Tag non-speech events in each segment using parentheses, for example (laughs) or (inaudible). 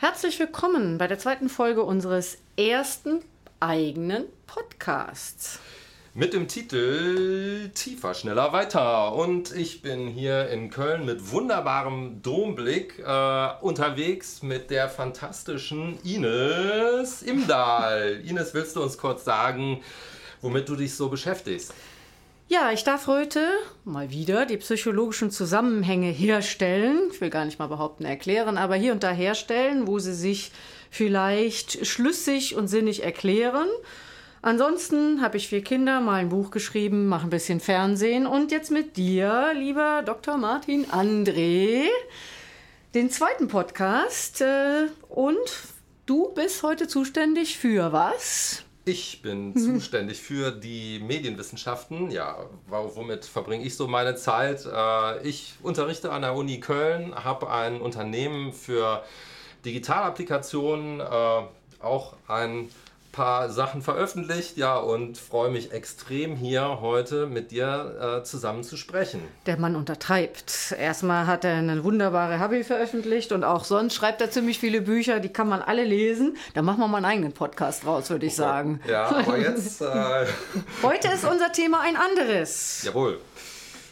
Herzlich willkommen bei der zweiten Folge unseres ersten eigenen Podcasts. Mit dem Titel Tiefer, schneller, weiter. Und ich bin hier in Köln mit wunderbarem Domblick äh, unterwegs mit der fantastischen Ines Imdahl. Ines, willst du uns kurz sagen, womit du dich so beschäftigst? Ja, ich darf heute mal wieder die psychologischen Zusammenhänge herstellen. Ich will gar nicht mal behaupten, erklären, aber hier und da herstellen, wo sie sich vielleicht schlüssig und sinnig erklären. Ansonsten habe ich vier Kinder, mal ein Buch geschrieben, mache ein bisschen Fernsehen und jetzt mit dir, lieber Dr. Martin André, den zweiten Podcast. Äh, und du bist heute zuständig für was? Ich bin (laughs) zuständig für die Medienwissenschaften. Ja, womit verbringe ich so meine Zeit? Äh, ich unterrichte an der Uni Köln, habe ein Unternehmen für Digitalapplikationen, äh, auch ein paar Sachen veröffentlicht, ja, und freue mich extrem hier heute mit dir äh, zusammen zu sprechen. Der Mann untertreibt. Erstmal hat er eine wunderbare Hobby veröffentlicht und auch sonst schreibt er ziemlich viele Bücher, die kann man alle lesen. Da machen wir mal einen eigenen Podcast raus, würde ich okay. sagen. Ja, aber (laughs) jetzt. Äh (laughs) heute ist unser Thema ein anderes. Jawohl.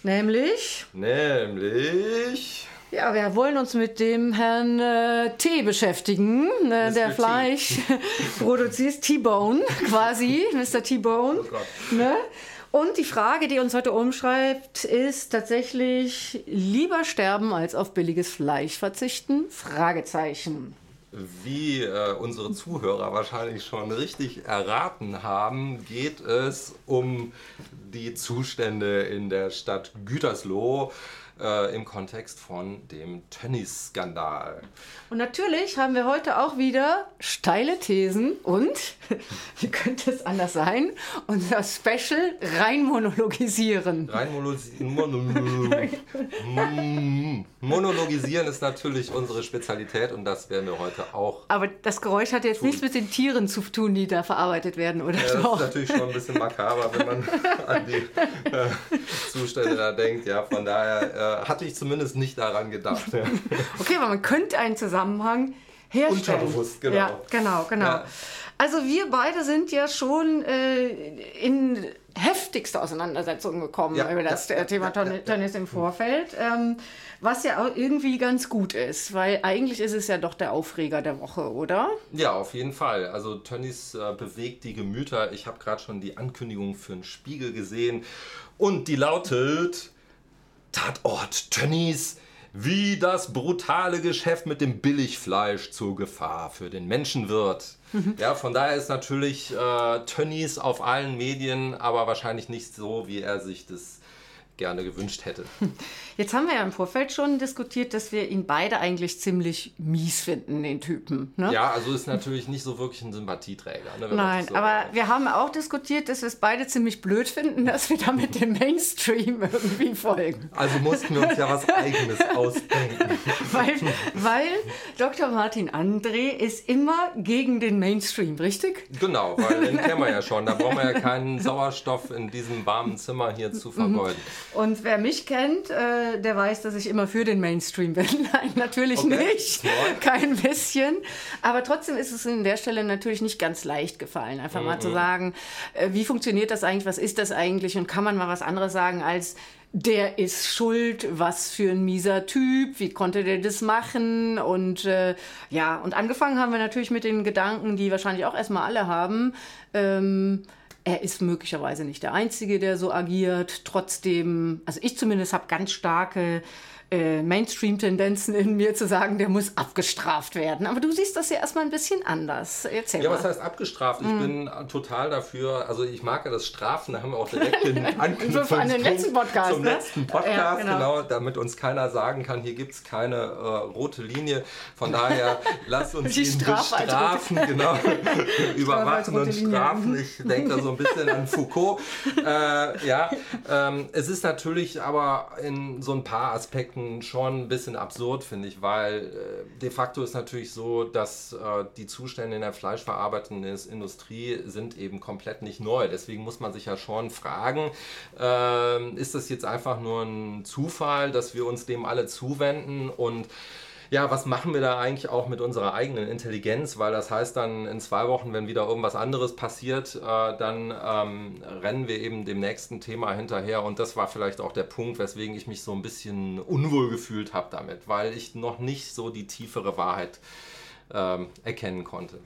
Nämlich. Nämlich. Ja, wir wollen uns mit dem Herrn äh, T beschäftigen, äh, der Fleisch (laughs) produziert, T-Bone (laughs) quasi, Mr. T-Bone. Oh ne? Und die Frage, die uns heute umschreibt, ist tatsächlich lieber sterben als auf billiges Fleisch verzichten? Fragezeichen. Wie äh, unsere Zuhörer wahrscheinlich schon richtig erraten haben, geht es um die Zustände in der Stadt Gütersloh äh, im Kontext von dem Tönnies-Skandal. Und natürlich haben wir heute auch wieder steile Thesen und, (laughs) wie könnte es anders sein, unser Special rein monologisieren. Rein (laughs) monologisieren ist natürlich unsere Spezialität und das werden wir heute auch. Aber das Geräusch hat jetzt tun. nichts mit den Tieren zu tun, die da verarbeitet werden, oder? Ja, das ist natürlich schon ein bisschen makaber, wenn man (laughs) an die äh, Zustände da denkt. Ja, von daher äh, hatte ich zumindest nicht daran gedacht. Ja. (laughs) Okay, aber man könnte einen Zusammenhang herstellen. Unterbewusst, genau. Ja, genau, genau. Ja. Also wir beide sind ja schon äh, in heftigste Auseinandersetzungen gekommen ja, über das ja, Thema ja, Tennis im Vorfeld, ähm, was ja auch irgendwie ganz gut ist, weil eigentlich ist es ja doch der Aufreger der Woche, oder? Ja, auf jeden Fall. Also Tönnies äh, bewegt die Gemüter. Ich habe gerade schon die Ankündigung für einen Spiegel gesehen und die lautet Tatort Tönnies wie das brutale Geschäft mit dem Billigfleisch zur Gefahr für den Menschen wird. Mhm. Ja, von daher ist natürlich äh, Tönnies auf allen Medien, aber wahrscheinlich nicht so, wie er sich das gerne gewünscht hätte. (laughs) Jetzt haben wir ja im Vorfeld schon diskutiert, dass wir ihn beide eigentlich ziemlich mies finden, den Typen. Ne? Ja, also ist natürlich nicht so wirklich ein Sympathieträger. Ne, Nein, so aber wir haben auch diskutiert, dass wir es beide ziemlich blöd finden, dass wir damit dem Mainstream irgendwie folgen. Also mussten wir uns ja was Eigenes (laughs) ausdenken. weil, weil Dr. Martin André ist immer gegen den Mainstream, richtig? Genau, weil den kennen wir ja (laughs) schon. Da brauchen wir ja keinen Sauerstoff in diesem warmen Zimmer hier zu vergeuden. Und wer mich kennt, äh, der weiß, dass ich immer für den Mainstream bin. (laughs) Nein, natürlich okay. nicht. Kein bisschen. Aber trotzdem ist es an der Stelle natürlich nicht ganz leicht gefallen, einfach mhm. mal zu mhm. sagen, äh, wie funktioniert das eigentlich, was ist das eigentlich und kann man mal was anderes sagen als der ist schuld, was für ein mieser Typ, wie konnte der das machen? Und äh, ja, und angefangen haben wir natürlich mit den Gedanken, die wahrscheinlich auch erstmal alle haben. Ähm, er ist möglicherweise nicht der Einzige, der so agiert. Trotzdem, also ich zumindest habe ganz starke äh, Mainstream-Tendenzen in mir zu sagen, der muss abgestraft werden. Aber du siehst das ja erstmal ein bisschen anders. Erzähl ja, mal. was heißt abgestraft? Ich mm. bin total dafür, also ich mag ja das Strafen, da haben wir auch direkt den (laughs) Anknüpfungspunkt an den letzten Podcast, zum ne? letzten Podcast, ja, genau. genau. damit uns keiner sagen kann, hier gibt es keine äh, rote Linie. Von daher, (laughs) lass uns Die ihn bestrafen, genau. (laughs) überwachen und strafen. Ich denke da so ein bisschen an Foucault. Äh, ja, ähm, es ist natürlich aber in so ein paar Aspekten Schon ein bisschen absurd, finde ich, weil äh, de facto ist natürlich so, dass äh, die Zustände in der fleischverarbeitenden Industrie sind eben komplett nicht neu. Deswegen muss man sich ja schon fragen, äh, ist das jetzt einfach nur ein Zufall, dass wir uns dem alle zuwenden und ja, was machen wir da eigentlich auch mit unserer eigenen Intelligenz? Weil das heißt dann in zwei Wochen, wenn wieder irgendwas anderes passiert, äh, dann ähm, rennen wir eben dem nächsten Thema hinterher. Und das war vielleicht auch der Punkt, weswegen ich mich so ein bisschen unwohl gefühlt habe damit, weil ich noch nicht so die tiefere Wahrheit ähm, erkennen konnte.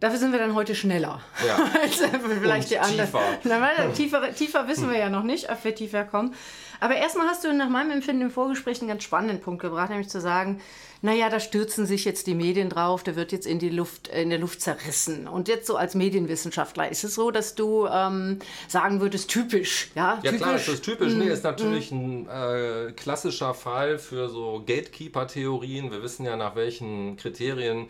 Dafür sind wir dann heute schneller ja. (laughs) als vielleicht die anderen. Tiefer. (laughs) tiefer. tiefer wissen wir ja noch nicht, ob wir tiefer kommen. Aber erstmal hast du nach meinem Empfinden im Vorgespräch einen ganz spannenden Punkt gebracht, nämlich zu sagen, naja, da stürzen sich jetzt die Medien drauf, der wird jetzt in, die Luft, in der Luft zerrissen. Und jetzt so als Medienwissenschaftler, ist es so, dass du ähm, sagen würdest, typisch? Ja, ja typisch. klar, ist das typisch. Mm, nee, ist natürlich mm. ein äh, klassischer Fall für so Gatekeeper-Theorien. Wir wissen ja, nach welchen Kriterien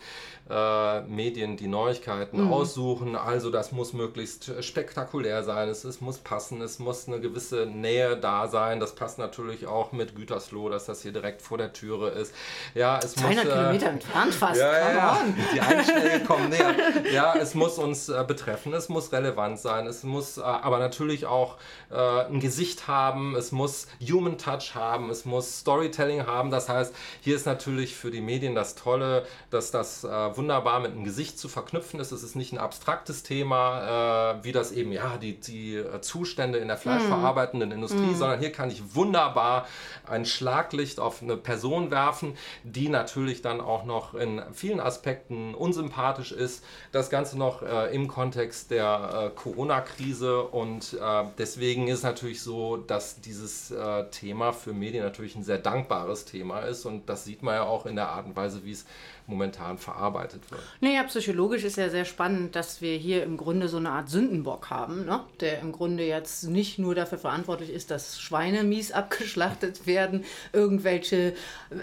äh, Medien die Neuigkeiten mm. aussuchen. Also das muss möglichst spektakulär sein, es, es muss passen, es muss eine gewisse Nähe da sein. Das passt natürlich auch mit Gütersloh, dass das hier direkt vor der Türe ist. Ja, es 200 muss, äh, Kilometer entfernt fast. Ja, ja, ja. Die Einschläge (laughs) kommen näher. Ja, es muss uns äh, betreffen, es muss relevant sein, es muss äh, aber natürlich auch äh, ein Gesicht haben, es muss Human Touch haben, es muss Storytelling haben. Das heißt, hier ist natürlich für die Medien das Tolle, dass das äh, wunderbar mit einem Gesicht zu verknüpfen ist. Es ist nicht ein abstraktes Thema, äh, wie das eben ja die, die Zustände in der fleischverarbeitenden mm. Industrie, mm. sondern hier kann ich wunderbar ein Schlaglicht auf eine Person werfen, die natürlich dann auch noch in vielen Aspekten unsympathisch ist. Das Ganze noch äh, im Kontext der äh, Corona-Krise und äh, deswegen ist natürlich so, dass dieses äh, Thema für Medien natürlich ein sehr dankbares Thema ist und das sieht man ja auch in der Art und Weise, wie es momentan verarbeitet wird. Naja, psychologisch ist ja sehr spannend, dass wir hier im Grunde so eine Art Sündenbock haben, ne? der im Grunde jetzt nicht nur dafür verantwortlich ist, dass Schweine mies (laughs) abgeschlachtet werden, irgendwelche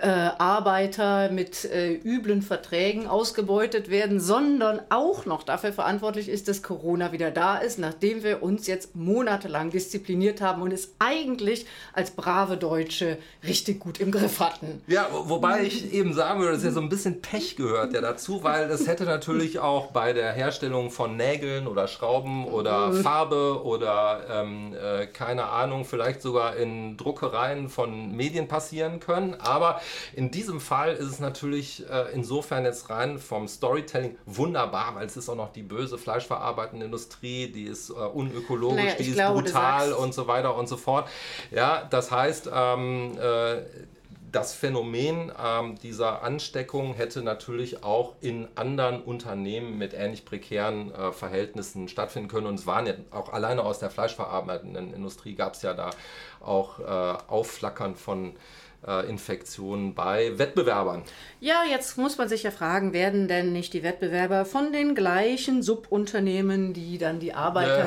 äh, Arbeiter mit äh, üblen Verträgen ausgebeutet werden, sondern auch noch dafür verantwortlich ist, dass Corona wieder da ist, nachdem wir uns jetzt monatelang diszipliniert haben und es eigentlich als brave Deutsche richtig gut im Griff hatten. Ja, wobei ich eben sagen würde, das ist ja so ein bisschen Pech gehört ja dazu, weil das hätte natürlich auch bei der Herstellung von Nägeln oder Schrauben oder mhm. Farbe oder ähm, äh, keine Ahnung, vielleicht sogar in Druckereien von Medien passieren können. Aber in diesem Fall ist es natürlich äh, insofern jetzt rein vom Storytelling wunderbar, weil es ist auch noch die böse fleischverarbeitende Industrie, die ist äh, unökologisch, naja, die ist glaube, brutal und so weiter und so fort. Ja, das heißt, ähm, äh, das Phänomen ähm, dieser Ansteckung hätte natürlich auch in anderen Unternehmen mit ähnlich prekären äh, Verhältnissen stattfinden können. Und es waren ja auch alleine aus der fleischverarbeitenden Industrie gab es ja da auch äh, Aufflackern von äh, Infektionen bei Wettbewerbern. Ja, jetzt muss man sich ja fragen, werden denn nicht die Wettbewerber von den gleichen Subunternehmen, die dann die Arbeiter...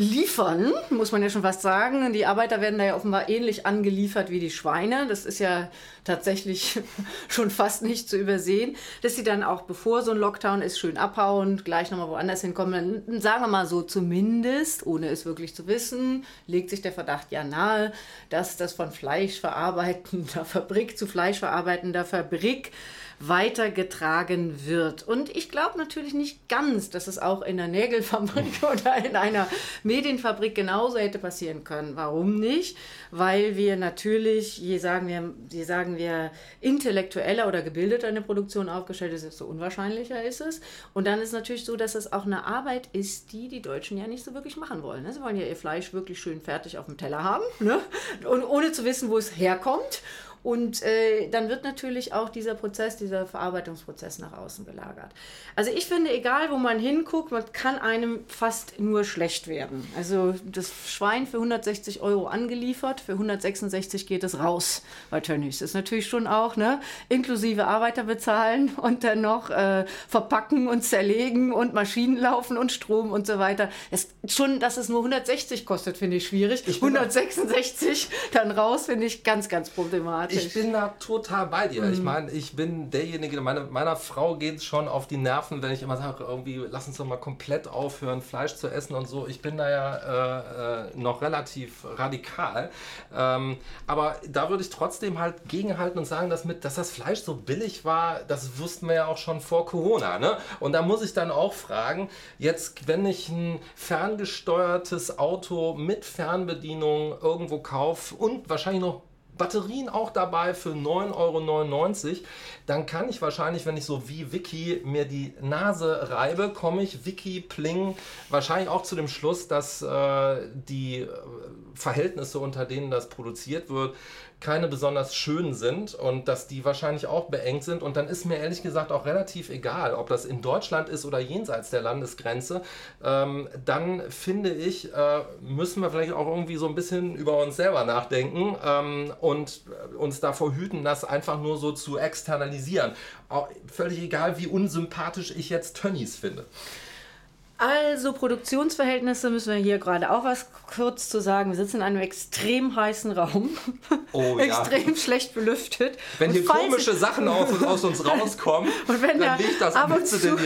Liefern, muss man ja schon fast sagen. Die Arbeiter werden da ja offenbar ähnlich angeliefert wie die Schweine. Das ist ja tatsächlich (laughs) schon fast nicht zu übersehen, dass sie dann auch, bevor so ein Lockdown ist, schön abhauen, gleich nochmal woanders hinkommen. Dann sagen wir mal so, zumindest, ohne es wirklich zu wissen, legt sich der Verdacht ja nahe, dass das von fleischverarbeitender (laughs) Fabrik zu fleischverarbeitender Fabrik weitergetragen wird. Und ich glaube natürlich nicht ganz, dass es auch in der Nägelfabrik oder in einer Medienfabrik genauso hätte passieren können. Warum nicht? Weil wir natürlich, je sagen wir, je sagen wir intellektueller oder gebildeter eine Produktion aufgestellt ist, desto unwahrscheinlicher ist es. Und dann ist es natürlich so, dass es auch eine Arbeit ist, die die Deutschen ja nicht so wirklich machen wollen. Ne? Sie wollen ja ihr Fleisch wirklich schön fertig auf dem Teller haben ne? und ohne zu wissen, wo es herkommt. Und äh, dann wird natürlich auch dieser Prozess, dieser Verarbeitungsprozess nach außen gelagert. Also ich finde, egal wo man hinguckt, man kann einem fast nur schlecht werden. Also das Schwein für 160 Euro angeliefert, für 166 geht es raus bei Tönnies. Das ist natürlich schon auch, ne, inklusive Arbeiter bezahlen (laughs) und dann noch äh, verpacken und zerlegen und Maschinen laufen und Strom und so weiter. Es, schon, dass es nur 160 kostet, finde ich schwierig. Ich 166 dann raus, finde ich ganz, ganz problematisch Ich bin da total bei dir. Mhm. Ich meine, ich bin derjenige, meine, meiner Frau geht es schon auf die Nerven, wenn ich immer sage, irgendwie, lass uns doch mal komplett aufhören, Fleisch zu essen und so. Ich bin da ja äh, äh, noch relativ radikal. Ähm, aber da würde ich trotzdem halt gegenhalten und sagen, dass, mit, dass das Fleisch so billig war, das wussten wir ja auch schon vor Corona. Ne? Und da muss ich dann auch fragen, jetzt, wenn ich ein ferngesteuertes Auto mit Fernbedienung irgendwo kaufe und wahrscheinlich noch Batterien auch dabei für 9,99 Euro. Dann kann ich wahrscheinlich, wenn ich so wie Vicky mir die Nase reibe, komme ich Vicky Pling wahrscheinlich auch zu dem Schluss, dass äh, die Verhältnisse, unter denen das produziert wird, keine besonders schön sind und dass die wahrscheinlich auch beengt sind. Und dann ist mir ehrlich gesagt auch relativ egal, ob das in Deutschland ist oder jenseits der Landesgrenze. Ähm, dann finde ich, äh, müssen wir vielleicht auch irgendwie so ein bisschen über uns selber nachdenken ähm, und uns davor hüten, das einfach nur so zu externalisieren. Auch völlig egal, wie unsympathisch ich jetzt Tönnies finde. Also Produktionsverhältnisse müssen wir hier gerade auch was kurz zu sagen. Wir sitzen in einem extrem heißen Raum, oh, (laughs) extrem ja. schlecht belüftet. Wenn hier komische Sachen aus, aus, uns (laughs) rauskommen, und wenn dann liegt das ab und, zu,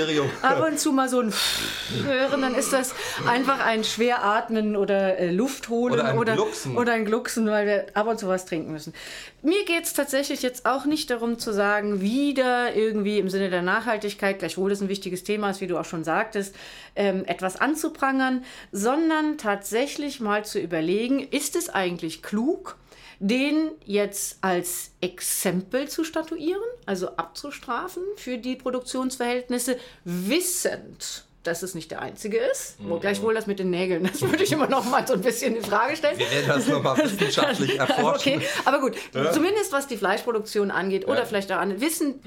ab und zu mal so ein (laughs) hören, dann ist das einfach ein Schweratmen oder äh, Luft holen oder ein, oder, Glucksen. oder ein Glucksen, weil wir ab und zu was trinken müssen. Mir geht es tatsächlich jetzt auch nicht darum zu sagen, wieder irgendwie im Sinne der Nachhaltigkeit, gleichwohl das ein wichtiges Thema ist, wie du auch schon sagtest, ähm, etwas anzuprangern, sondern tatsächlich mal zu überlegen, ist es eigentlich klug, den jetzt als Exempel zu statuieren, also abzustrafen für die Produktionsverhältnisse, wissend, dass es nicht der einzige ist. Mhm. Gleichwohl das mit den Nägeln, das würde ich immer noch mal so ein bisschen in Frage stellen. Wir werden das nochmal wissenschaftlich (laughs) erforschen. Okay, aber gut, ja. zumindest was die Fleischproduktion angeht oder ja. vielleicht auch an wissen,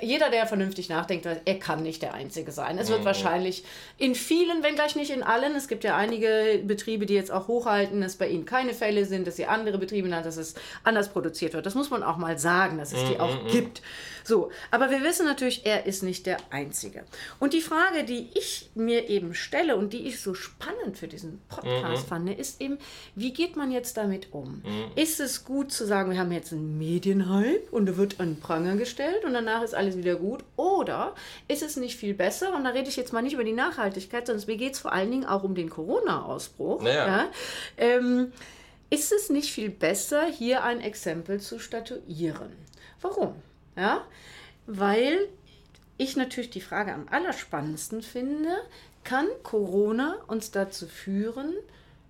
jeder, der vernünftig nachdenkt, er kann nicht der einzige sein. Es wird mhm. wahrscheinlich in vielen, wenn gleich nicht in allen, es gibt ja einige Betriebe, die jetzt auch hochhalten, dass bei ihnen keine Fälle sind, dass sie andere Betriebe haben, dass es anders produziert wird. Das muss man auch mal sagen, dass es die mhm. auch mhm. gibt. So, aber wir wissen natürlich, er ist nicht der Einzige. Und die Frage, die ich mir eben stelle und die ich so spannend für diesen Podcast mhm. fand, ist eben, wie geht man jetzt damit um? Mhm. Ist es gut zu sagen, wir haben jetzt einen Medienhype und da wird ein Pranger gestellt und danach ist alles wieder gut? Oder ist es nicht viel besser, und da rede ich jetzt mal nicht über die Nachhaltigkeit, sondern mir geht es vor allen Dingen auch um den Corona-Ausbruch. Naja. Ja? Ähm, ist es nicht viel besser, hier ein Exempel zu statuieren? Warum? Ja? Weil ich natürlich die Frage am allerspannendsten finde, kann Corona uns dazu führen,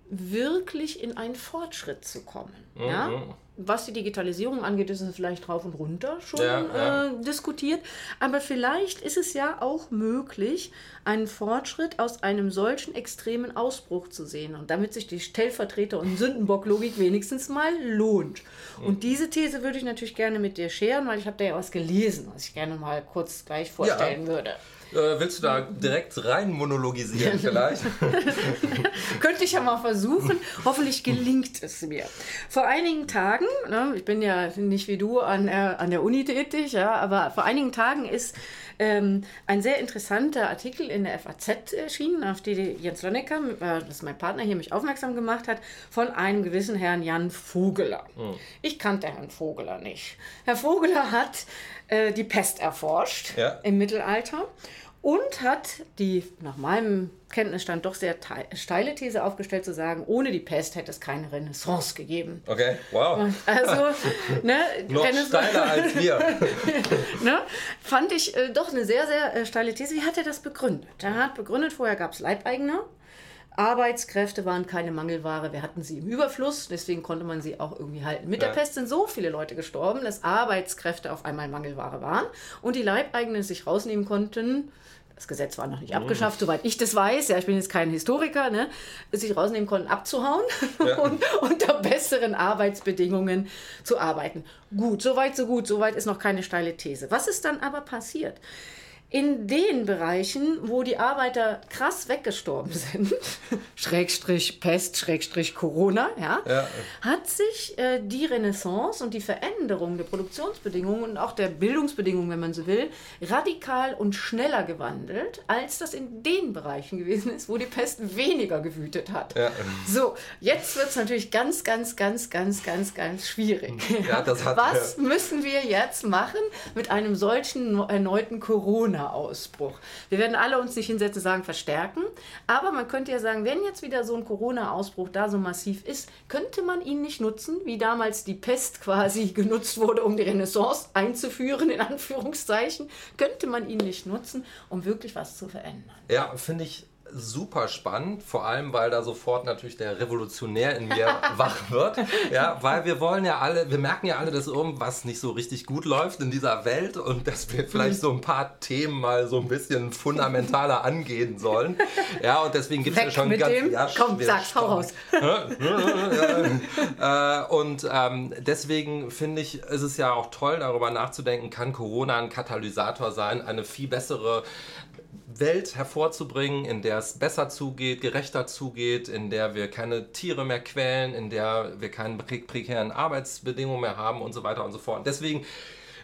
wirklich in einen Fortschritt zu kommen? Mhm. Ja? Was die Digitalisierung angeht, ist es vielleicht rauf und runter schon ja, ja. Äh, diskutiert. Aber vielleicht ist es ja auch möglich, einen Fortschritt aus einem solchen extremen Ausbruch zu sehen. Und damit sich die Stellvertreter- und Sündenbock-Logik wenigstens mal lohnt. Und diese These würde ich natürlich gerne mit dir scheren, weil ich habe da ja was gelesen, was ich gerne mal kurz gleich vorstellen ja. würde. Äh, willst du da direkt rein monologisieren (laughs) vielleicht? (laughs) Könnte ich ja mal versuchen. Hoffentlich gelingt es mir. Vor einigen Tagen, ne, ich bin ja nicht wie du an, äh, an der Uni tätig, ja, aber vor einigen Tagen ist ähm, ein sehr interessanter Artikel in der FAZ erschienen, auf die Jens Lonnecker, äh, das ist mein Partner hier, mich aufmerksam gemacht hat, von einem gewissen Herrn Jan Vogeler. Mhm. Ich kannte Herrn Vogeler nicht. Herr Vogeler hat äh, die Pest erforscht ja. im Mittelalter und hat die nach meinem Kenntnisstand doch sehr steile These aufgestellt, zu sagen, ohne die Pest hätte es keine Renaissance gegeben. Okay, wow. Also, (laughs) ne, Noch steiler als wir. (laughs) ne, fand ich äh, doch eine sehr, sehr äh, steile These. Wie hat er das begründet? Er hat begründet, vorher gab es Leibeigene, Arbeitskräfte waren keine Mangelware, wir hatten sie im Überfluss, deswegen konnte man sie auch irgendwie halten. Mit ja. der Pest sind so viele Leute gestorben, dass Arbeitskräfte auf einmal Mangelware waren und die Leibeigenen sich rausnehmen konnten, das Gesetz war noch nicht abgeschafft, soweit ich das weiß, ja, ich bin jetzt kein Historiker, ne, sich rausnehmen konnten, abzuhauen ja. (laughs) und unter besseren Arbeitsbedingungen zu arbeiten. Gut, soweit, so gut, soweit ist noch keine steile These. Was ist dann aber passiert? In den Bereichen, wo die Arbeiter krass weggestorben sind, (laughs) Schrägstrich Pest, Schrägstrich Corona, ja, ja. hat sich äh, die Renaissance und die Veränderung der Produktionsbedingungen und auch der Bildungsbedingungen, wenn man so will, radikal und schneller gewandelt, als das in den Bereichen gewesen ist, wo die Pest weniger gewütet hat. Ja. So, jetzt wird es natürlich ganz, ganz, ganz, ganz, ganz, ganz schwierig. Was müssen wir jetzt machen mit einem solchen erneuten Corona? Corona-Ausbruch. Wir werden alle uns nicht hinsetzen und sagen, verstärken. Aber man könnte ja sagen, wenn jetzt wieder so ein Corona-Ausbruch da so massiv ist, könnte man ihn nicht nutzen, wie damals die Pest quasi (laughs) genutzt wurde, um die Renaissance einzuführen, in Anführungszeichen. Könnte man ihn nicht nutzen, um wirklich was zu verändern. Ja, finde ich super spannend, vor allem weil da sofort natürlich der Revolutionär in mir (laughs) wach wird. Ja, weil wir wollen ja alle, wir merken ja alle, dass irgendwas nicht so richtig gut läuft in dieser Welt und dass wir vielleicht so ein paar Themen mal so ein bisschen fundamentaler angehen sollen. Ja, und deswegen gibt es ja schon mit ganz. Dem. Ja, Komm, sag's, hau raus. (laughs) äh, und ähm, deswegen finde ich, ist es ja auch toll, darüber nachzudenken, kann Corona ein Katalysator sein, eine viel bessere Welt hervorzubringen, in der es besser zugeht, gerechter zugeht, in der wir keine Tiere mehr quälen, in der wir keine prekären Arbeitsbedingungen mehr haben und so weiter und so fort. Deswegen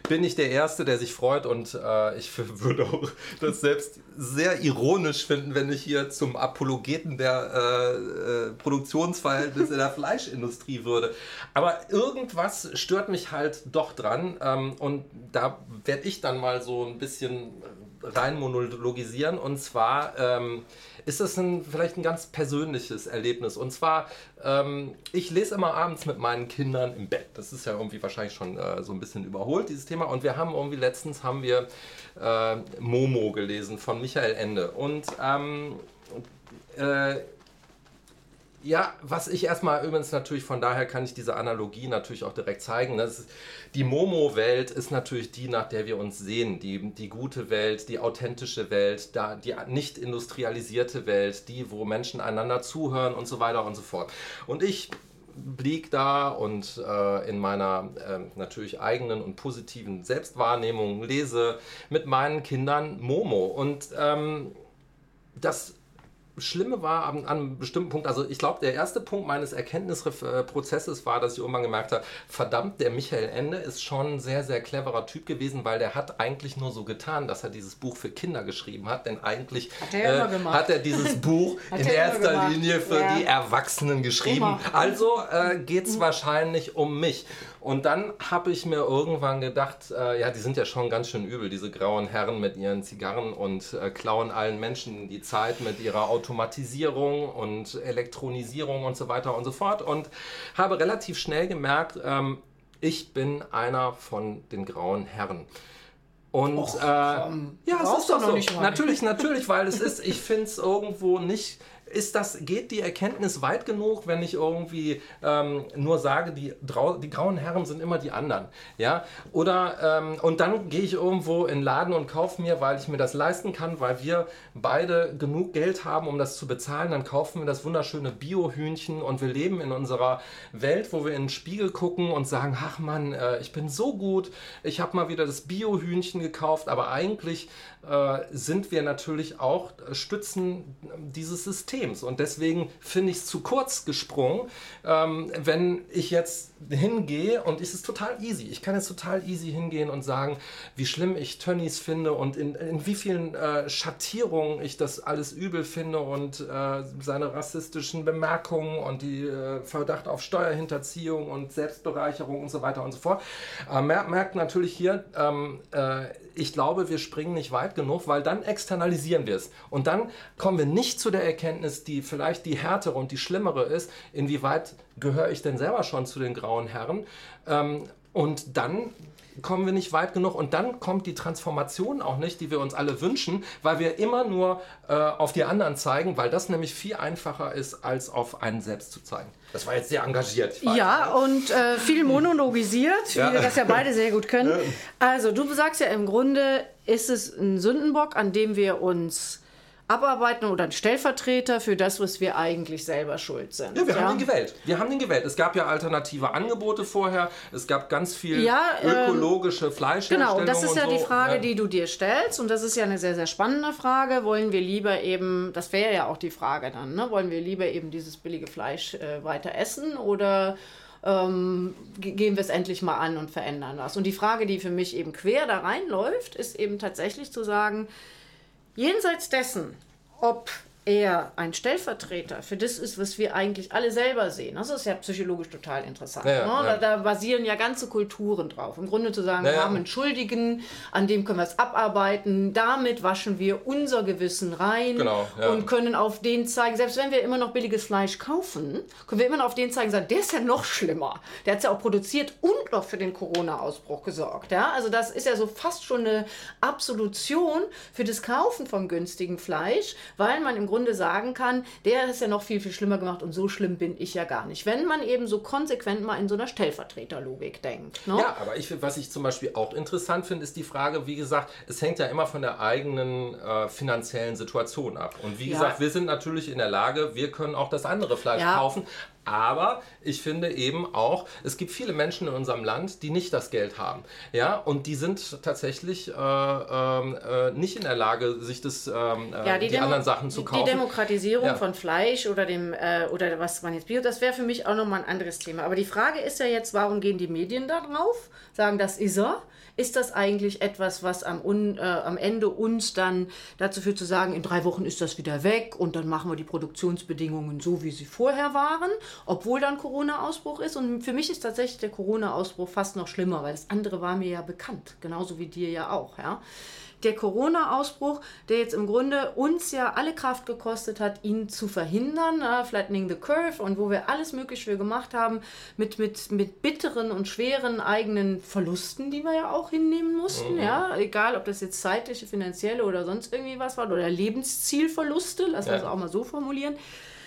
bin ich der Erste, der sich freut und äh, ich (laughs) würde auch das selbst sehr ironisch finden, wenn ich hier zum Apologeten der äh, äh, Produktionsverhältnisse in der Fleischindustrie würde. Aber irgendwas stört mich halt doch dran ähm, und da werde ich dann mal so ein bisschen rein monologisieren. Und zwar ähm, ist das ein, vielleicht ein ganz persönliches Erlebnis. Und zwar, ähm, ich lese immer abends mit meinen Kindern im Bett. Das ist ja irgendwie wahrscheinlich schon äh, so ein bisschen überholt, dieses Thema. Und wir haben irgendwie letztens haben wir äh, Momo gelesen von Michael Ende. Und ähm, äh, ja, was ich erstmal übrigens natürlich, von daher kann ich diese Analogie natürlich auch direkt zeigen. Das ist, die Momo-Welt ist natürlich die, nach der wir uns sehen. Die, die gute Welt, die authentische Welt, da, die nicht industrialisierte Welt, die, wo Menschen einander zuhören und so weiter und so fort. Und ich blieb da und äh, in meiner äh, natürlich eigenen und positiven Selbstwahrnehmung lese mit meinen Kindern Momo. Und ähm, das Schlimme war an, einem bestimmten Punkt, also ich glaube, der erste Punkt meines Erkenntnisprozesses war, dass ich irgendwann gemerkt habe, verdammt, der Michael Ende ist schon ein sehr, sehr cleverer Typ gewesen, weil der hat eigentlich nur so getan, dass er dieses Buch für Kinder geschrieben hat, denn eigentlich hat er, äh, hat er dieses (laughs) Buch in erster Linie für ja. die Erwachsenen geschrieben. Immer. Also äh, geht es mhm. wahrscheinlich um mich. Und dann habe ich mir irgendwann gedacht, äh, ja, die sind ja schon ganz schön übel, diese grauen Herren mit ihren Zigarren und äh, klauen allen Menschen die Zeit mit ihrer Automatisierung und Elektronisierung und so weiter und so fort. Und habe relativ schnell gemerkt, ähm, ich bin einer von den grauen Herren. Und Och, äh, ja, es ist doch so. Natürlich, natürlich, weil es ist, ich finde es irgendwo nicht ist das, geht die Erkenntnis weit genug, wenn ich irgendwie ähm, nur sage, die, die grauen Herren sind immer die anderen? Ja? Oder, ähm, und dann gehe ich irgendwo in den Laden und kaufe mir, weil ich mir das leisten kann, weil wir beide genug Geld haben, um das zu bezahlen, dann kaufen wir das wunderschöne Bio-Hühnchen und wir leben in unserer Welt, wo wir in den Spiegel gucken und sagen, ach Mann, äh, ich bin so gut, ich habe mal wieder das Bio-Hühnchen gekauft, aber eigentlich äh, sind wir natürlich auch Stützen dieses Systems. Und deswegen finde ich es zu kurz gesprungen, ähm, wenn ich jetzt hingehe und es ist total easy. Ich kann jetzt total easy hingehen und sagen, wie schlimm ich Tönnies finde und in, in wie vielen äh, Schattierungen ich das alles übel finde und äh, seine rassistischen Bemerkungen und die äh, Verdacht auf Steuerhinterziehung und Selbstbereicherung und so weiter und so fort. Äh, merkt natürlich hier, ähm, äh, ich glaube, wir springen nicht weit genug, weil dann externalisieren wir es. Und dann kommen wir nicht zu der Erkenntnis, die vielleicht die härtere und die schlimmere ist, inwieweit gehöre ich denn selber schon zu den grauen Herren. Ähm, und dann kommen wir nicht weit genug und dann kommt die Transformation auch nicht, die wir uns alle wünschen, weil wir immer nur äh, auf die anderen zeigen, weil das nämlich viel einfacher ist, als auf einen selbst zu zeigen. Das war jetzt sehr engagiert. Ja, und äh, viel monologisiert, ja. wie wir das ja beide sehr gut können. Also, du sagst ja im Grunde, ist es ein Sündenbock, an dem wir uns abarbeiten oder ein Stellvertreter für das, was wir eigentlich selber schuld sind. Ja, wir ja? haben den gewählt. Wir haben den gewählt. Es gab ja alternative Angebote vorher. Es gab ganz viel ja, ökologische ähm, Fleischherstellung. Genau, das ist ja so. die Frage, ja. die du dir stellst. Und das ist ja eine sehr, sehr spannende Frage. Wollen wir lieber eben, das wäre ja auch die Frage dann, ne? wollen wir lieber eben dieses billige Fleisch äh, weiter essen oder ähm, gehen wir es endlich mal an und verändern was? Und die Frage, die für mich eben quer da reinläuft, ist eben tatsächlich zu sagen, Jenseits dessen, ob er ein Stellvertreter für das ist, was wir eigentlich alle selber sehen. Das ist ja psychologisch total interessant. Ja, ne? ja. Da, da, basieren ja ganze Kulturen drauf. Im Grunde zu sagen, ja, wir haben einen Schuldigen, an dem können wir es abarbeiten, damit waschen wir unser Gewissen rein genau, und können auf den zeigen, selbst wenn wir immer noch billiges Fleisch kaufen, können wir immer noch auf den zeigen, sagen, der ist ja noch schlimmer. Der hat es ja auch produziert und noch für den Corona-Ausbruch gesorgt. Ja? Also das ist ja so fast schon eine Absolution für das Kaufen von günstigem Fleisch, weil man im Grunde Grunde sagen kann, der ist ja noch viel, viel schlimmer gemacht und so schlimm bin ich ja gar nicht. Wenn man eben so konsequent mal in so einer Stellvertreterlogik denkt. Ne? Ja, aber ich, was ich zum Beispiel auch interessant finde, ist die Frage, wie gesagt, es hängt ja immer von der eigenen äh, finanziellen Situation ab. Und wie ja. gesagt, wir sind natürlich in der Lage, wir können auch das andere Fleisch ja. kaufen, aber ich finde eben auch, es gibt viele Menschen in unserem Land, die nicht das Geld haben. Ja, und die sind tatsächlich äh, äh, nicht in der Lage, sich das, ähm, äh, ja, die, die anderen Sachen zu kaufen. Die Demokratisierung ja. von Fleisch oder dem äh, oder was man jetzt Bio, das wäre für mich auch nochmal ein anderes Thema. Aber die Frage ist ja jetzt, warum gehen die Medien da drauf? Sagen, das ist er ist das eigentlich etwas, was am, un, äh, am Ende uns dann dazu führt zu sagen, in drei Wochen ist das wieder weg und dann machen wir die Produktionsbedingungen so, wie sie vorher waren, obwohl dann Corona-Ausbruch ist? Und für mich ist tatsächlich der Corona-Ausbruch fast noch schlimmer, weil das andere war mir ja bekannt, genauso wie dir ja auch. Ja? der Corona-Ausbruch, der jetzt im Grunde uns ja alle Kraft gekostet hat, ihn zu verhindern, äh, Flattening the Curve und wo wir alles Mögliche für gemacht haben, mit, mit, mit bitteren und schweren eigenen Verlusten, die wir ja auch hinnehmen mussten, mhm. ja, egal ob das jetzt zeitliche, finanzielle oder sonst irgendwie was war, oder Lebenszielverluste, lass uns ja. auch mal so formulieren.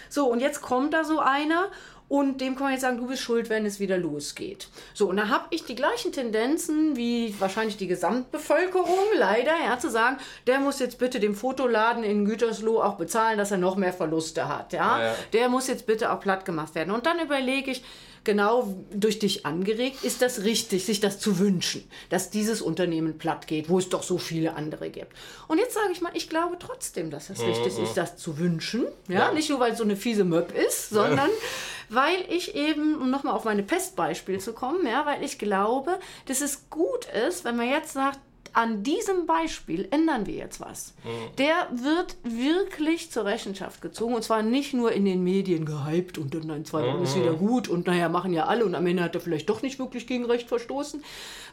So, und jetzt kommt da so einer und dem kann man jetzt sagen, du bist schuld, wenn es wieder losgeht. So, und da habe ich die gleichen Tendenzen wie wahrscheinlich die Gesamtbevölkerung, leider, ja, zu sagen, der muss jetzt bitte dem Fotoladen in Gütersloh auch bezahlen, dass er noch mehr Verluste hat. Ja? ja. Der muss jetzt bitte auch platt gemacht werden. Und dann überlege ich, genau durch dich angeregt, ist das richtig, sich das zu wünschen, dass dieses Unternehmen platt geht, wo es doch so viele andere gibt. Und jetzt sage ich mal, ich glaube trotzdem, dass es richtig ist, das zu wünschen. Ja, ja. nicht nur, weil es so eine fiese Möb ist, sondern weil ich eben, um nochmal auf meine Pestbeispiel zu kommen, ja, weil ich glaube, dass es gut ist, wenn man jetzt sagt, an diesem Beispiel ändern wir jetzt was. Mhm. Der wird wirklich zur Rechenschaft gezogen und zwar nicht nur in den Medien gehypt und dann in zwei Wochen mhm. ist wieder gut und naja, machen ja alle und am Ende hat er vielleicht doch nicht wirklich gegen Recht verstoßen,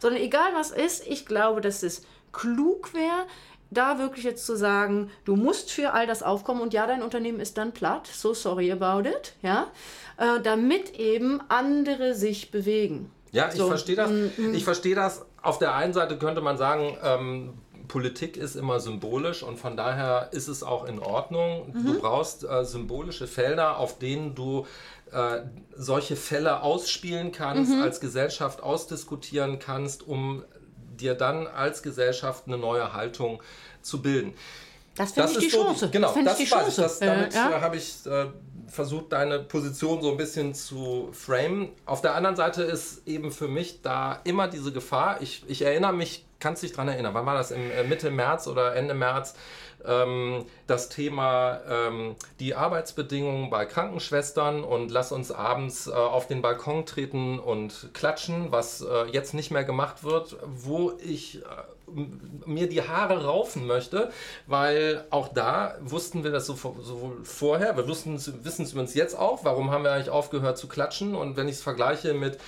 sondern egal was ist, ich glaube, dass es klug wäre, da wirklich jetzt zu sagen, du musst für all das aufkommen und ja, dein Unternehmen ist dann platt, so sorry about it, ja, äh, damit eben andere sich bewegen. Ja, ich so. verstehe das. Mm, mm. Ich verstehe das auf der einen Seite könnte man sagen, ähm, Politik ist immer symbolisch und von daher ist es auch in Ordnung. Mhm. Du brauchst äh, symbolische Felder, auf denen du äh, solche Fälle ausspielen kannst, mhm. als Gesellschaft ausdiskutieren kannst, um dir dann als Gesellschaft eine neue Haltung zu bilden. Das finde ich die so Chance. genau, das, das ich die Chance. Das, damit äh, ja. habe ich äh, versucht, deine Position so ein bisschen zu framen. Auf der anderen Seite ist eben für mich da immer diese Gefahr. Ich, ich erinnere mich, kannst du dich daran erinnern, wann war das? Im, äh, Mitte März oder Ende März? Ähm, das Thema ähm, die Arbeitsbedingungen bei Krankenschwestern und lass uns abends äh, auf den Balkon treten und klatschen, was äh, jetzt nicht mehr gemacht wird, wo ich äh, mir die Haare raufen möchte, weil auch da wussten wir das so, so vorher, wir wissen es übrigens jetzt auch, warum haben wir eigentlich aufgehört zu klatschen und wenn ich es vergleiche mit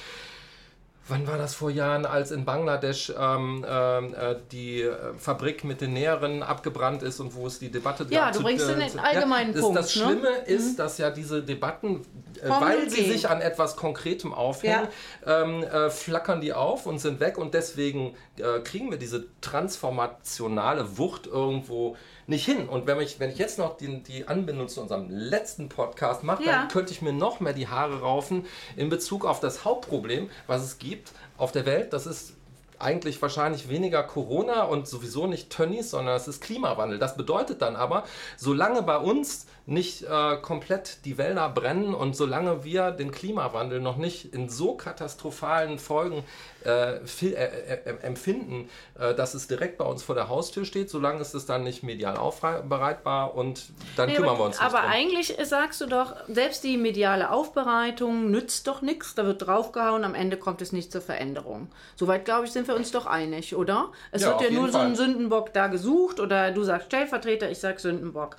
wann war das vor Jahren, als in Bangladesch ähm, ähm äh, die äh, Fabrik mit den Näheren abgebrannt ist und wo es die Debatte Ja, du bringst den äh, allgemeinen ja, Punkt. Das, das Schlimme ne? ist, mhm. dass ja diese Debatten, weil sie sich an etwas Konkretem aufhängen, ja. ähm, äh, flackern die auf und sind weg und deswegen äh, kriegen wir diese transformationale Wucht irgendwo nicht hin. Und wenn ich, wenn ich jetzt noch die, die Anbindung zu unserem letzten Podcast mache, ja. dann könnte ich mir noch mehr die Haare raufen in Bezug auf das Hauptproblem, was es gibt auf der Welt. Das ist eigentlich wahrscheinlich weniger Corona und sowieso nicht Tönnies, sondern es ist Klimawandel. Das bedeutet dann aber, solange bei uns nicht äh, komplett die Wälder brennen und solange wir den Klimawandel noch nicht in so katastrophalen Folgen äh, viel, äh, äh, empfinden, äh, dass es direkt bei uns vor der Haustür steht, solange ist es dann nicht medial aufbereitbar und dann nee, kümmern aber, wir uns Aber drum. eigentlich sagst du doch, selbst die mediale Aufbereitung nützt doch nichts, da wird draufgehauen, am Ende kommt es nicht zur Veränderung. Soweit, glaube ich, sind wir uns doch einig, oder? Es ja, wird ja nur Fall. so ein Sündenbock da gesucht oder du sagst Stellvertreter, ich sag Sündenbock.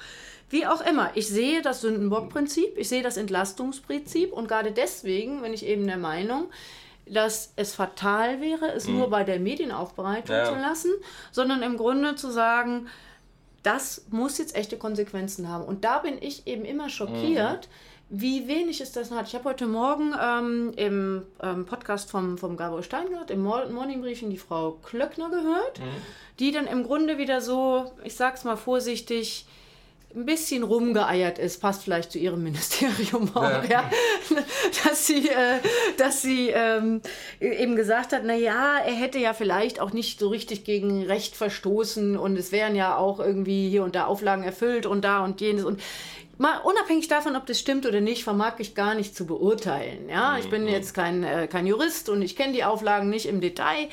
Wie auch immer, ich sehe das Sündenbock-Prinzip, ich sehe das Entlastungsprinzip und gerade deswegen bin ich eben der Meinung, dass es fatal wäre, es mhm. nur bei der Medienaufbereitung ja. zu lassen, sondern im Grunde zu sagen, das muss jetzt echte Konsequenzen haben. Und da bin ich eben immer schockiert, mhm. wie wenig es das hat. Ich habe heute Morgen ähm, im ähm, Podcast vom, vom Gabor Steingart, im Morning Briefing, die Frau Klöckner gehört, mhm. die dann im Grunde wieder so, ich sag's mal vorsichtig, ein bisschen rumgeeiert ist, passt vielleicht zu ihrem (laughs) Ministerium auch, ja. ja (laughs) dass sie, äh, dass sie ähm, eben gesagt hat, naja, er hätte ja vielleicht auch nicht so richtig gegen Recht verstoßen und es wären ja auch irgendwie hier und da Auflagen erfüllt und da und jenes und mal unabhängig davon, ob das stimmt oder nicht, vermag ich gar nicht zu beurteilen. Ja, ich bin mhm. jetzt kein, äh, kein Jurist und ich kenne die Auflagen nicht im Detail.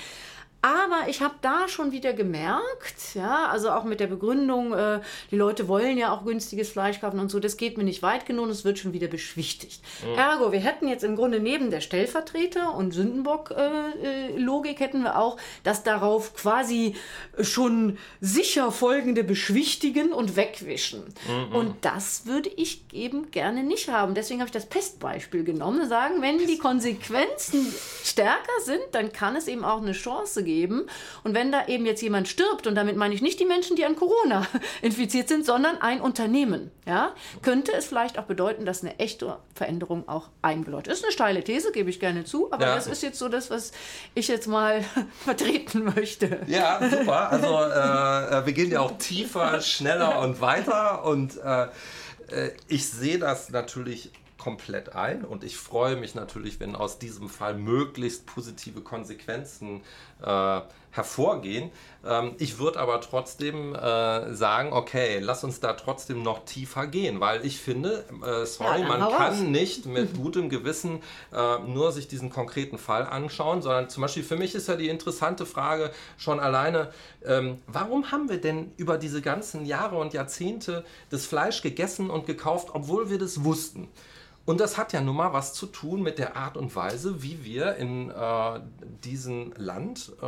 Aber ich habe da schon wieder gemerkt, ja, also auch mit der Begründung, äh, die Leute wollen ja auch günstiges Fleisch kaufen und so, das geht mir nicht weit genug, es wird schon wieder beschwichtigt. Mhm. Ergo, wir hätten jetzt im Grunde neben der Stellvertreter- und Sündenbock-Logik äh, äh hätten wir auch das darauf quasi schon sicher folgende beschwichtigen und wegwischen. Mhm. Und das würde ich eben gerne nicht haben. Deswegen habe ich das Pestbeispiel genommen, sagen, wenn die Konsequenzen stärker sind, dann kann es eben auch eine Chance geben geben. Und wenn da eben jetzt jemand stirbt, und damit meine ich nicht die Menschen, die an Corona (laughs) infiziert sind, sondern ein Unternehmen, ja, könnte es vielleicht auch bedeuten, dass eine echte Veränderung auch eingeläutet ist. Eine steile These, gebe ich gerne zu, aber ja. das ist jetzt so das, was ich jetzt mal (laughs) vertreten möchte. Ja, super. Also (laughs) äh, äh, wir gehen ja auch tiefer, schneller und weiter und äh, äh ich sehe das natürlich komplett ein und ich freue mich natürlich, wenn aus diesem Fall möglichst positive Konsequenzen äh, hervorgehen. Ähm, ich würde aber trotzdem äh, sagen, okay, lass uns da trotzdem noch tiefer gehen, weil ich finde, äh, sorry, ja, man kann raus. nicht (laughs) mit gutem Gewissen äh, nur sich diesen konkreten Fall anschauen, sondern zum Beispiel für mich ist ja die interessante Frage schon alleine, ähm, warum haben wir denn über diese ganzen Jahre und Jahrzehnte das Fleisch gegessen und gekauft, obwohl wir das wussten? Und das hat ja nun mal was zu tun mit der Art und Weise, wie wir in äh, diesem Land äh,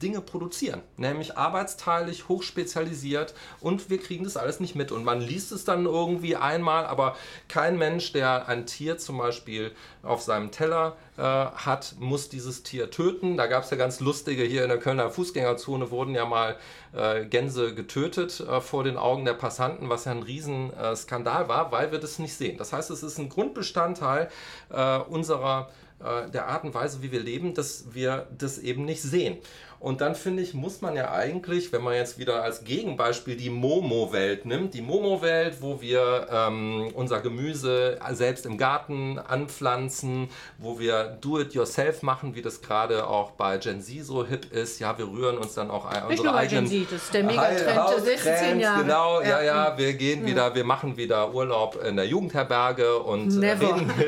Dinge produzieren. Nämlich arbeitsteilig, hochspezialisiert und wir kriegen das alles nicht mit. Und man liest es dann irgendwie einmal, aber kein Mensch, der ein Tier zum Beispiel auf seinem Teller äh, hat, muss dieses Tier töten. Da gab es ja ganz lustige, hier in der Kölner Fußgängerzone wurden ja mal äh, Gänse getötet äh, vor den Augen der Passanten, was ja ein Riesenskandal war, weil wir das nicht sehen. Das heißt, es ist ein Grundbestandteil äh, unserer äh, der Art und Weise, wie wir leben, dass wir das eben nicht sehen. Und dann finde ich, muss man ja eigentlich, wenn man jetzt wieder als Gegenbeispiel die Momo-Welt nimmt, die Momo-Welt, wo wir ähm, unser Gemüse selbst im Garten anpflanzen, wo wir Do-it-yourself machen, wie das gerade auch bei Gen Z so hip ist. Ja, wir rühren uns dann auch Nicht unsere eigenen... Gen Z, das ist der Megatrend der letzten zehn Jahre. Genau, ja, ja, wir gehen wieder, wir machen wieder Urlaub in der Jugendherberge und Never. reden... (laughs)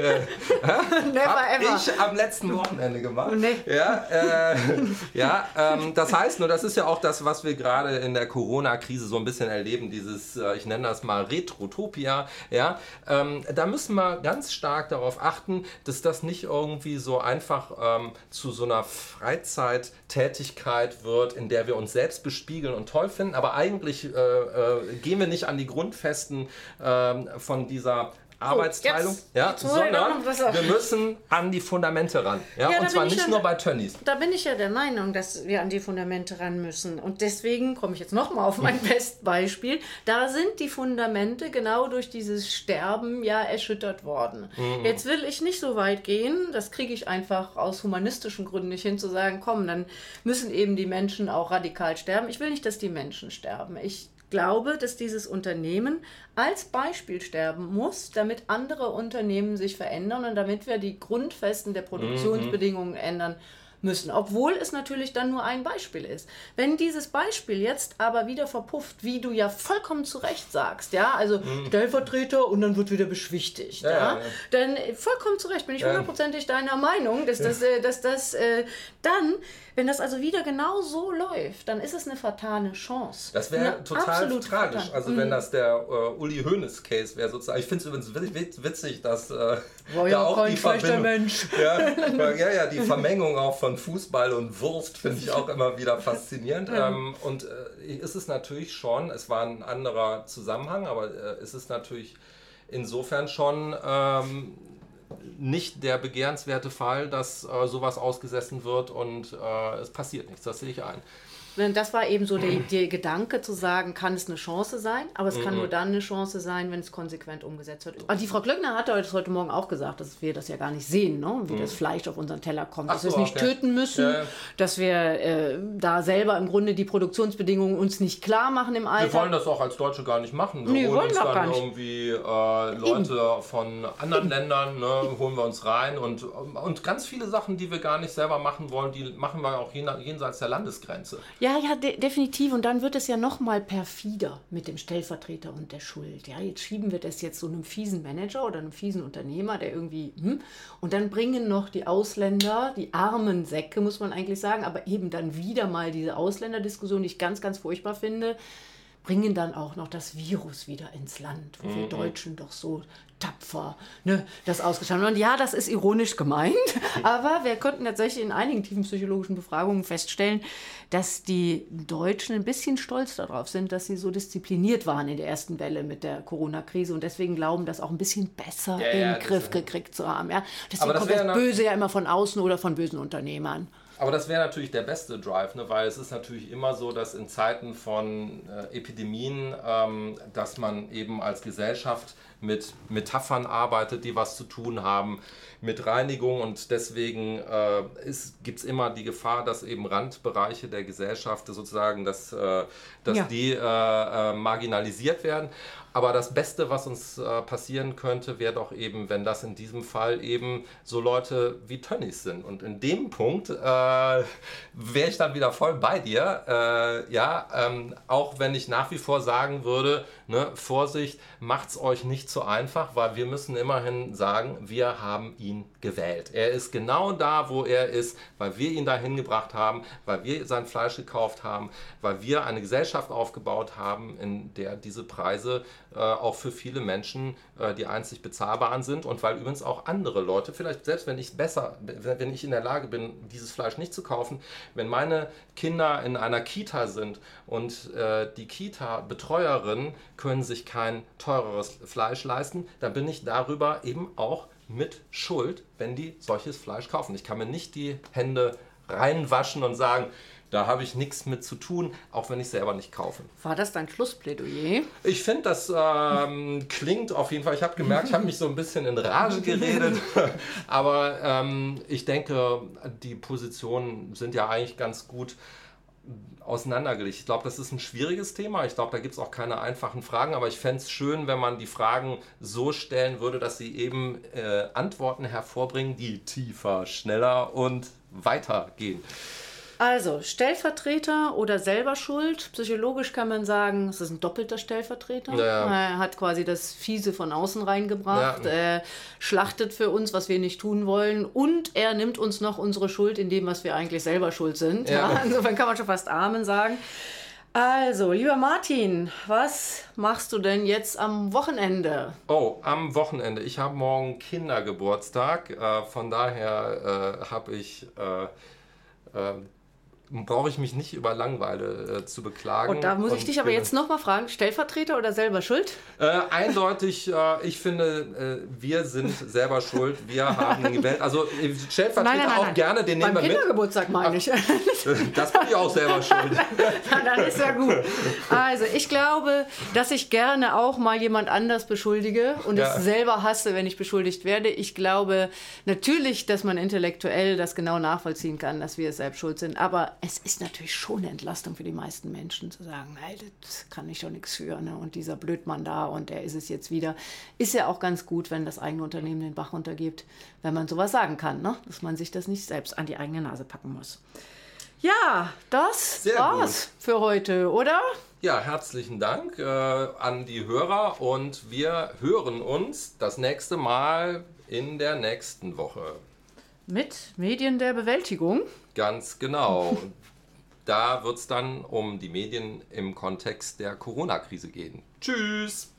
Äh, Never ever. ich am letzten Wochenende gemacht. Nee. Ja, äh, ja ähm, das heißt nur, das ist ja auch das, was wir gerade in der Corona-Krise so ein bisschen erleben, dieses, äh, ich nenne das mal Retrotopia. Ja? Ähm, da müssen wir ganz stark darauf achten, dass das nicht irgendwie so einfach ähm, zu so einer Freizeittätigkeit wird, in der wir uns selbst bespiegeln und toll finden. Aber eigentlich äh, äh, gehen wir nicht an die Grundfesten äh, von dieser Arbeitsteilung, jetzt, ja, sondern wir müssen an die Fundamente ran. Ja, ja und zwar nicht ja, nur bei Tönnies. Da bin ich ja der Meinung, dass wir an die Fundamente ran müssen. Und deswegen komme ich jetzt nochmal auf mein (laughs) Bestbeispiel. Da sind die Fundamente genau durch dieses Sterben ja erschüttert worden. Mhm. Jetzt will ich nicht so weit gehen, das kriege ich einfach aus humanistischen Gründen nicht hin, zu sagen, komm, dann müssen eben die Menschen auch radikal sterben. Ich will nicht, dass die Menschen sterben. Ich glaube, dass dieses Unternehmen als Beispiel sterben muss, damit andere Unternehmen sich verändern und damit wir die Grundfesten der Produktionsbedingungen mhm. ändern müssen, obwohl es natürlich dann nur ein Beispiel ist. Wenn dieses Beispiel jetzt aber wieder verpufft, wie du ja vollkommen zu Recht sagst, ja, also mhm. Stellvertreter und dann wird wieder beschwichtigt, ja, ja, ja. dann äh, vollkommen zu Recht bin ich hundertprozentig deiner Meinung, dass das, äh, dass das äh, dann, wenn das also wieder genau so läuft, dann ist es eine fatale Chance. Das wäre total tragisch. Fatal. Also mhm. wenn das der uh, Uli Hoeneß Case wäre sozusagen. Ich finde es übrigens witzig, dass äh, War ja auch kein schlechter Mensch. Ja, (laughs) ja, ja, die Vermengung auch von Fußball und Wurst finde ich auch immer wieder faszinierend. Ähm, und äh, ist es natürlich schon, es war ein anderer Zusammenhang, aber äh, ist es natürlich insofern schon ähm, nicht der begehrenswerte Fall, dass äh, sowas ausgesessen wird und äh, es passiert nichts. Das sehe ich ein. Das war eben so der, der, Gedanke zu sagen, kann es eine Chance sein, aber es kann mhm. nur dann eine Chance sein, wenn es konsequent umgesetzt wird. Und die Frau Klöckner hat heute, heute Morgen auch gesagt, dass wir das ja gar nicht sehen, ne? wie mhm. das Fleisch auf unseren Teller kommt, dass so, wir es nicht okay. töten müssen, ja. dass wir äh, da selber im Grunde die Produktionsbedingungen uns nicht klar machen im Alter. Wir wollen das auch als Deutsche gar nicht machen. Wir nee, holen uns dann irgendwie äh, Leute eben. von anderen eben. Ländern, ne, (laughs) holen wir uns rein und, und ganz viele Sachen, die wir gar nicht selber machen wollen, die machen wir auch jenseits der Landesgrenze. Ja, ja, de definitiv. Und dann wird es ja noch mal perfider mit dem Stellvertreter und der Schuld. Ja, jetzt schieben wir das jetzt so einem fiesen Manager oder einem fiesen Unternehmer, der irgendwie hm, und dann bringen noch die Ausländer, die armen Säcke, muss man eigentlich sagen, aber eben dann wieder mal diese Ausländerdiskussion, die ich ganz, ganz furchtbar finde bringen dann auch noch das Virus wieder ins Land, wo mhm. wir Deutschen doch so tapfer ne, das ausgestanden. Und ja, das ist ironisch gemeint, (laughs) aber wir konnten tatsächlich in einigen tiefen psychologischen Befragungen feststellen, dass die Deutschen ein bisschen stolz darauf sind, dass sie so diszipliniert waren in der ersten Welle mit der Corona-Krise und deswegen glauben, das auch ein bisschen besser ja, in den ja, Griff gekriegt zu haben. Ja? Deswegen kommt das Böse ja immer von außen oder von bösen Unternehmern. Aber das wäre natürlich der beste Drive, ne? weil es ist natürlich immer so, dass in Zeiten von äh, Epidemien, ähm, dass man eben als Gesellschaft mit Metaphern arbeitet, die was zu tun haben mit Reinigung und deswegen äh, gibt es immer die Gefahr, dass eben Randbereiche der Gesellschaft sozusagen, dass, äh, dass ja. die äh, äh marginalisiert werden. Aber das Beste, was uns äh, passieren könnte, wäre doch eben, wenn das in diesem Fall eben so Leute wie Tönnies sind. Und in dem Punkt äh, wäre ich dann wieder voll bei dir. Ja, ähm, auch wenn ich nach wie vor sagen würde, ne, Vorsicht, es euch nicht so einfach, weil wir müssen immerhin sagen, wir haben ihn gewählt. Er ist genau da, wo er ist, weil wir ihn dahin gebracht haben, weil wir sein Fleisch gekauft haben, weil wir eine Gesellschaft aufgebaut haben, in der diese Preise äh, auch für viele Menschen äh, die einzig bezahlbaren sind und weil übrigens auch andere Leute, vielleicht selbst wenn ich besser, wenn ich in der Lage bin, dieses Fleisch nicht zu kaufen, wenn meine Kinder in einer Kita sind und äh, die Kita-Betreuerinnen können sich kein teureres Fleisch leisten, dann bin ich darüber eben auch mit Schuld, wenn die solches Fleisch kaufen. Ich kann mir nicht die Hände reinwaschen und sagen, da habe ich nichts mit zu tun, auch wenn ich selber nicht kaufe. War das dein Schlussplädoyer? Ich finde, das ähm, klingt auf jeden Fall. Ich habe gemerkt, ich habe mich so ein bisschen in Rage (laughs) geredet. (laughs) Aber ähm, ich denke, die Positionen sind ja eigentlich ganz gut auseinandergelegt. Ich glaube, das ist ein schwieriges Thema. Ich glaube, da gibt es auch keine einfachen Fragen, aber ich fände es schön, wenn man die Fragen so stellen würde, dass sie eben äh, Antworten hervorbringen, die tiefer, schneller und weiter gehen. Also, Stellvertreter oder selber schuld. Psychologisch kann man sagen, es ist ein doppelter Stellvertreter. Ja. Er hat quasi das Fiese von außen reingebracht. Ja. Er schlachtet für uns, was wir nicht tun wollen. Und er nimmt uns noch unsere Schuld in dem, was wir eigentlich selber schuld sind. Ja. Insofern kann man schon fast Amen sagen. Also, lieber Martin, was machst du denn jetzt am Wochenende? Oh, am Wochenende. Ich habe morgen Kindergeburtstag. Äh, von daher äh, habe ich äh, äh brauche ich mich nicht über Langeweile äh, zu beklagen. Und da muss ich dich aber jetzt nochmal fragen, Stellvertreter oder selber schuld? Äh, eindeutig, äh, ich finde, äh, wir sind selber schuld. Wir haben gewählt. Also äh, Stellvertreter nein, nein, nein, auch gerne, den nehmen Beim wir mit. Kindergeburtstag meine ich. das bin ich auch selber (laughs) schuld. Na, dann ist ja gut. Also ich glaube, dass ich gerne auch mal jemand anders beschuldige und ja. es selber hasse, wenn ich beschuldigt werde. Ich glaube natürlich, dass man intellektuell das genau nachvollziehen kann, dass wir es selbst schuld sind. Aber es ist natürlich schon eine Entlastung für die meisten Menschen zu sagen, hey, das kann ich doch nichts für. Ne? Und dieser Blödmann da und der ist es jetzt wieder. Ist ja auch ganz gut, wenn das eigene Unternehmen den Bach runtergeht, wenn man sowas sagen kann, ne? dass man sich das nicht selbst an die eigene Nase packen muss. Ja, das Sehr war's gut. für heute, oder? Ja, herzlichen Dank äh, an die Hörer und wir hören uns das nächste Mal in der nächsten Woche. Mit Medien der Bewältigung. Ganz genau. da wird es dann um die Medien im Kontext der Corona-Krise gehen. Tschüss!